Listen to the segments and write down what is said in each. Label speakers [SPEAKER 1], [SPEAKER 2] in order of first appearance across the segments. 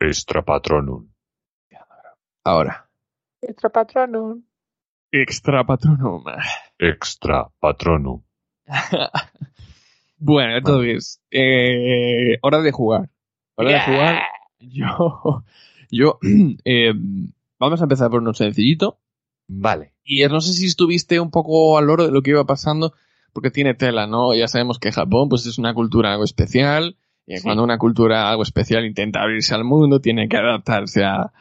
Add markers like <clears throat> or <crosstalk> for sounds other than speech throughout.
[SPEAKER 1] Extra patronum.
[SPEAKER 2] Ahora.
[SPEAKER 3] Extra patronum.
[SPEAKER 2] Extra patronum.
[SPEAKER 1] Extra patronum. <laughs>
[SPEAKER 2] bueno, entonces, eh, hora de jugar. Hora de jugar. Yo, yo, <clears throat> eh, vamos a empezar por uno sencillito.
[SPEAKER 1] Vale.
[SPEAKER 2] Y no sé si estuviste un poco al loro de lo que iba pasando, porque tiene tela, ¿no? Ya sabemos que Japón, pues es una cultura algo especial, y cuando una cultura algo especial intenta abrirse al mundo, tiene que adaptarse a,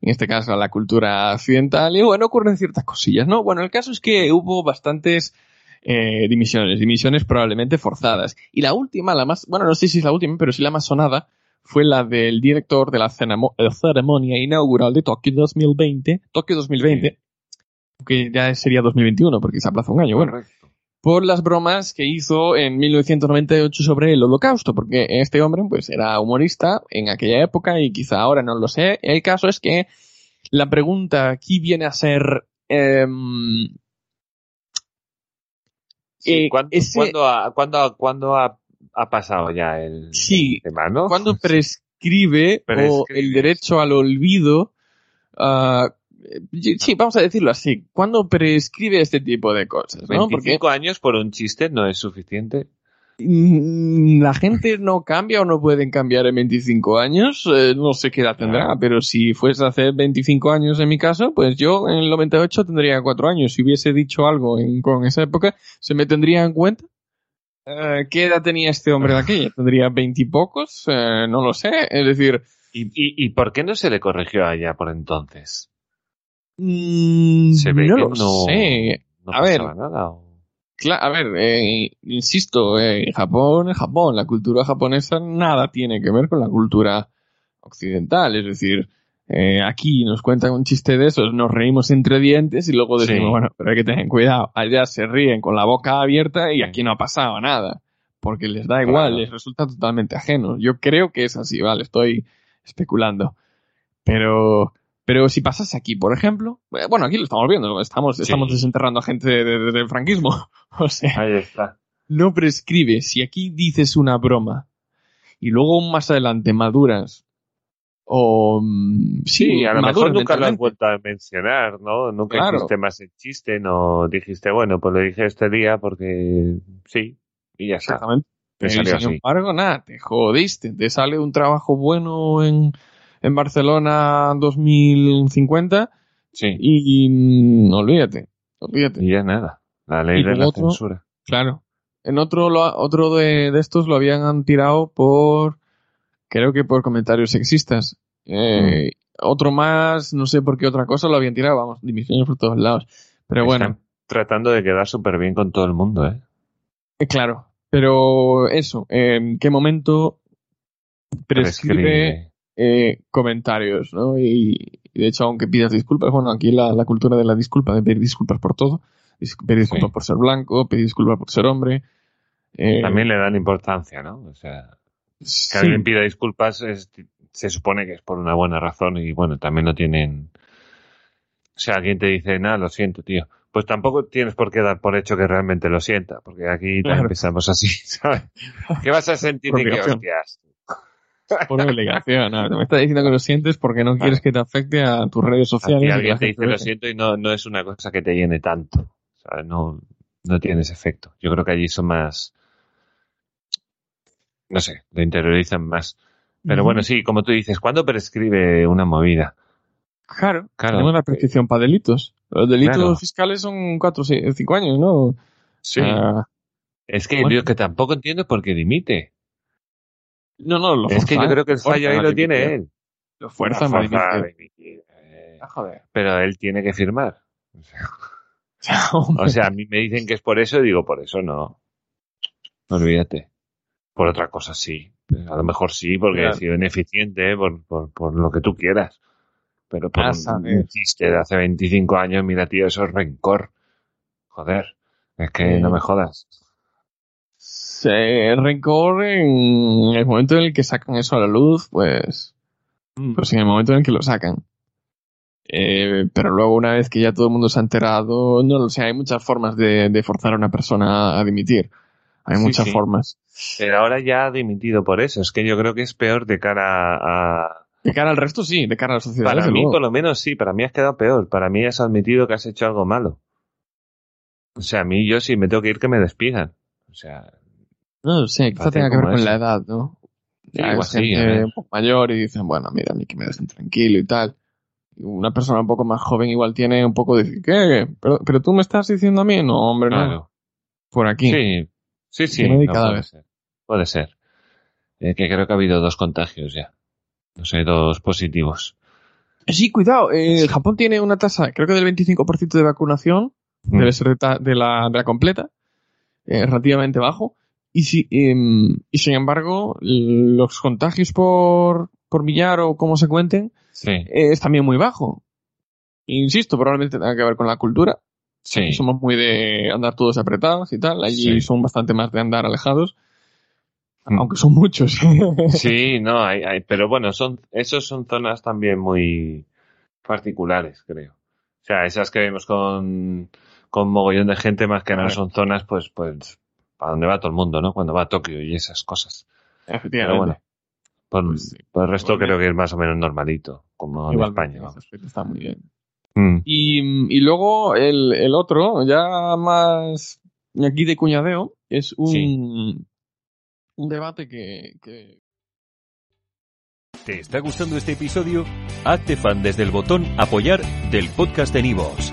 [SPEAKER 2] en este caso, a la cultura occidental, y bueno, ocurren ciertas cosillas, ¿no? Bueno, el caso es que hubo bastantes eh, dimisiones, dimisiones probablemente forzadas. Y la última, la más, bueno, no sé si es la última, pero sí la más sonada, fue la del director de la ceremonia inaugural de Tokio 2020, Tokio 2020, que ya sería 2021 porque se aplaza un año, bueno, por las bromas que hizo en 1998 sobre el holocausto, porque este hombre pues era humorista en aquella época y quizá ahora no lo sé. El caso es que la pregunta aquí viene a ser... Em,
[SPEAKER 1] Sí,
[SPEAKER 2] eh,
[SPEAKER 1] ¿cuándo,
[SPEAKER 2] ese-
[SPEAKER 1] cuándo ha, cuándo- cuándo ha, ha pasado ya el,
[SPEAKER 2] Sí,
[SPEAKER 1] el tema, no?
[SPEAKER 2] cuando <laughs> prescribe, o el derecho al olvido, ah, sí, vamos a decirlo así, cuando prescribe este tipo de cosas, ¿no? Porque
[SPEAKER 1] 25 años por un chiste no es suficiente.
[SPEAKER 2] mm, la gente no cambia o no pueden cambiar en 25 años, eh, no sé qué edad tendrá, pero si fuese hace 25 años en mi caso, pues yo en el 98 tendría 4 años. Si hubiese dicho algo en, con esa época, ¿se me tendría en cuenta? Eh, ¿Qué edad tenía este hombre de aquella? <laughs> ¿Tendría 20 y pocos? Eh, no lo sé. Es decir,
[SPEAKER 1] ¿Y, y, y por qué no se le corrigió allá por entonces?
[SPEAKER 2] Mm,
[SPEAKER 1] Se ve
[SPEAKER 2] no
[SPEAKER 1] que no,
[SPEAKER 2] sé.
[SPEAKER 1] no
[SPEAKER 2] A ver.
[SPEAKER 1] nada.
[SPEAKER 2] a ver, eh, insisto, eh, Japón Japón. La cultura japonesa nada tiene que ver con la cultura occidental. Es decir, eh, aquí nos cuentan un chiste de esos, nos reímos entre dientes y luego decimos,
[SPEAKER 1] Sí.
[SPEAKER 2] bueno, pero hay que tener cuidado. Allá se ríen con la boca abierta y aquí no ha pasado nada. Porque les da igual,
[SPEAKER 1] Claro.
[SPEAKER 2] les resulta totalmente ajeno. Yo creo que es así, vale, estoy especulando. Pero, pero si pasase aquí, por ejemplo, eh, bueno, aquí lo estamos viendo, estamos,
[SPEAKER 1] Sí.
[SPEAKER 2] estamos desenterrando a gente de- de- del franquismo. <laughs> O sea,
[SPEAKER 1] Ahí está.
[SPEAKER 2] no prescribe. Si aquí dices una broma y luego más adelante maduras o mm, sí,
[SPEAKER 1] Sí, a lo mejor nunca lo has vuelto a mencionar, ¿no? Nunca
[SPEAKER 2] Claro.
[SPEAKER 1] hiciste más el chiste, no dijiste, bueno, pues lo dije este día porque sí, y ya está.
[SPEAKER 2] Exactamente.
[SPEAKER 1] Te salió
[SPEAKER 2] sin
[SPEAKER 1] así.
[SPEAKER 2] embargo, nada, te jodiste. Te sale un trabajo bueno en, en Barcelona 2050
[SPEAKER 1] Sí,
[SPEAKER 2] y, mm, olvídate, olvídate.
[SPEAKER 1] y ya nada. La ley
[SPEAKER 2] Y
[SPEAKER 1] de la
[SPEAKER 2] otro-
[SPEAKER 1] censura.
[SPEAKER 2] Claro. En otro, lo otro de, de estos lo habían tirado por, creo que por comentarios sexistas. Eh, Otro más, no sé por qué otra cosa lo habían tirado, vamos, dimisiones por todos lados. Pero bueno,
[SPEAKER 1] Están tratando de quedar súper bien con todo el mundo, ¿eh?
[SPEAKER 2] eh, claro. Pero eso, eh, ¿en qué momento prescribe eh, comentarios, ¿no? Y, y de hecho, aunque pidas disculpas, bueno, aquí la, la cultura de la disculpa, de pedir disculpas por todo, pedir disculpas
[SPEAKER 1] Sí.
[SPEAKER 2] por ser blanco, pedir disculpas por ser hombre. eh,
[SPEAKER 1] También le dan importancia, ¿no? O sea, que
[SPEAKER 2] sí.
[SPEAKER 1] alguien pida disculpas es- se supone que es por una buena razón y bueno, también no tienen... O sea, alguien te dice, nada, lo siento, tío. Pues tampoco tienes por qué dar por hecho que realmente lo sienta, porque aquí
[SPEAKER 2] Claro.
[SPEAKER 1] pensamos así, <laughs> ¿sabes? ¿Qué vas a sentir de que hostias? <laughs>
[SPEAKER 2] por obligación. ¿no? Me está diciendo que lo sientes porque no quieres que te afecte a tus redes sociales. Que
[SPEAKER 1] alguien te dice lo siento y no, no es una cosa que te llene tanto. No, no tiene ese efecto. Yo creo que allí son más. No sé, lo interiorizan más. Pero bueno, sí, como tú dices, ¿cuándo prescribe una movida?
[SPEAKER 2] Claro,
[SPEAKER 1] Claro.
[SPEAKER 2] tenemos la prescripción para delitos. Los delitos
[SPEAKER 1] Claro.
[SPEAKER 2] fiscales son 4 o 5 años, ¿no?
[SPEAKER 1] Sí.
[SPEAKER 2] Ah,
[SPEAKER 1] es que
[SPEAKER 2] bueno.
[SPEAKER 1] yo que tampoco entiendo por qué dimite.
[SPEAKER 2] No, no, lo
[SPEAKER 1] es que yo creo que el fallo ahí lo tiene él.
[SPEAKER 2] Lo
[SPEAKER 1] La fuerza
[SPEAKER 2] dimitir,
[SPEAKER 1] eh,
[SPEAKER 2] Ah, joder.
[SPEAKER 1] Pero él tiene que firmar. O sea, <laughs>
[SPEAKER 2] Hombre,
[SPEAKER 1] O sea, a mí me dicen que es por eso y digo, por eso no. Olvídate. Por otra cosa sí. A lo mejor sí, porque
[SPEAKER 2] Claro.
[SPEAKER 1] he sido ineficiente, ¿eh? por, por, por lo que tú quieras. Pero por
[SPEAKER 2] A
[SPEAKER 1] un,
[SPEAKER 2] saber.
[SPEAKER 1] un chiste de hace 25 años, mira, tío, eso es rencor. Joder. Es que no me jodas.
[SPEAKER 2] Se rencor en el momento en el que sacan eso a la luz, pues, pues en el momento en el que lo sacan. Eh, pero luego una vez que ya todo el mundo se ha enterado, no lo sé, hay muchas formas de, de forzar a una persona a dimitir. Hay
[SPEAKER 1] Sí,
[SPEAKER 2] muchas
[SPEAKER 1] sí.
[SPEAKER 2] formas.
[SPEAKER 1] Pero ahora ya ha dimitido por eso. Es que yo creo que es peor de cara a...
[SPEAKER 2] De cara al resto, sí, de cara a la sociedad.
[SPEAKER 1] Para mí,
[SPEAKER 2] luego.
[SPEAKER 1] por lo menos, sí. Para mí has quedado peor. Para mí has admitido que has hecho algo malo. O sea, a mí yo sí me tengo que ir que me despidan. O sea,
[SPEAKER 2] No sé, quizá tenga que ver con
[SPEAKER 1] eso.
[SPEAKER 2] la edad, ¿no?
[SPEAKER 1] Sí,
[SPEAKER 2] gente
[SPEAKER 1] a ver.
[SPEAKER 2] un poco mayor y dicen, bueno, mira, a mí que me dejen tranquilo y tal. Una persona un poco más joven igual tiene un poco de, ¿qué? ¿Pero, pero tú me estás diciendo a mí? No, hombre, no. Por aquí.
[SPEAKER 1] Sí, sí, sí.
[SPEAKER 2] No hay
[SPEAKER 1] puede
[SPEAKER 2] vez.
[SPEAKER 1] ser. Puede ser. Eh, que creo que ha habido dos contagios ya. No sé, dos positivos.
[SPEAKER 2] Sí, cuidado. eh, Japón tiene una tasa, creo que del 25% de vacunación.
[SPEAKER 1] Mm.
[SPEAKER 2] Debe ser de la, de la completa. Eh, relativamente bajo. Y, si, em, y sin embargo, los contagios por, por millar o como se cuenten,
[SPEAKER 1] Sí,
[SPEAKER 2] eh, es también muy bajo. Insisto, probablemente tenga que ver con la cultura.
[SPEAKER 1] sí.
[SPEAKER 2] Somos muy de andar todos apretados y tal. Allí
[SPEAKER 1] Sí.
[SPEAKER 2] son bastante más de andar alejados.
[SPEAKER 1] Mm.
[SPEAKER 2] Aunque son muchos. <laughs>
[SPEAKER 1] Sí, no, hay, hay, pero bueno, son, esos son zonas también muy particulares, creo. O sea, esas que vemos con, con mogollón de gente, más que nada son zonas, pues, pues, para donde va todo el mundo, ¿no? Cuando va a Tokio y esas cosas.
[SPEAKER 2] Efectivamente.
[SPEAKER 1] Pero bueno, por,
[SPEAKER 2] Pues sí.
[SPEAKER 1] por el resto creo que es más o menos normalito, como en
[SPEAKER 2] Igualmente,
[SPEAKER 1] España.
[SPEAKER 2] en está muy bien.
[SPEAKER 1] Mm,
[SPEAKER 2] Y, y luego el, el otro, ya más aquí de cuñadeo, es un,
[SPEAKER 1] Sí.
[SPEAKER 2] un debate que, que
[SPEAKER 4] ¿Te está gustando este episodio? Hazte fan desde el botón Apoyar del podcast de Nivos.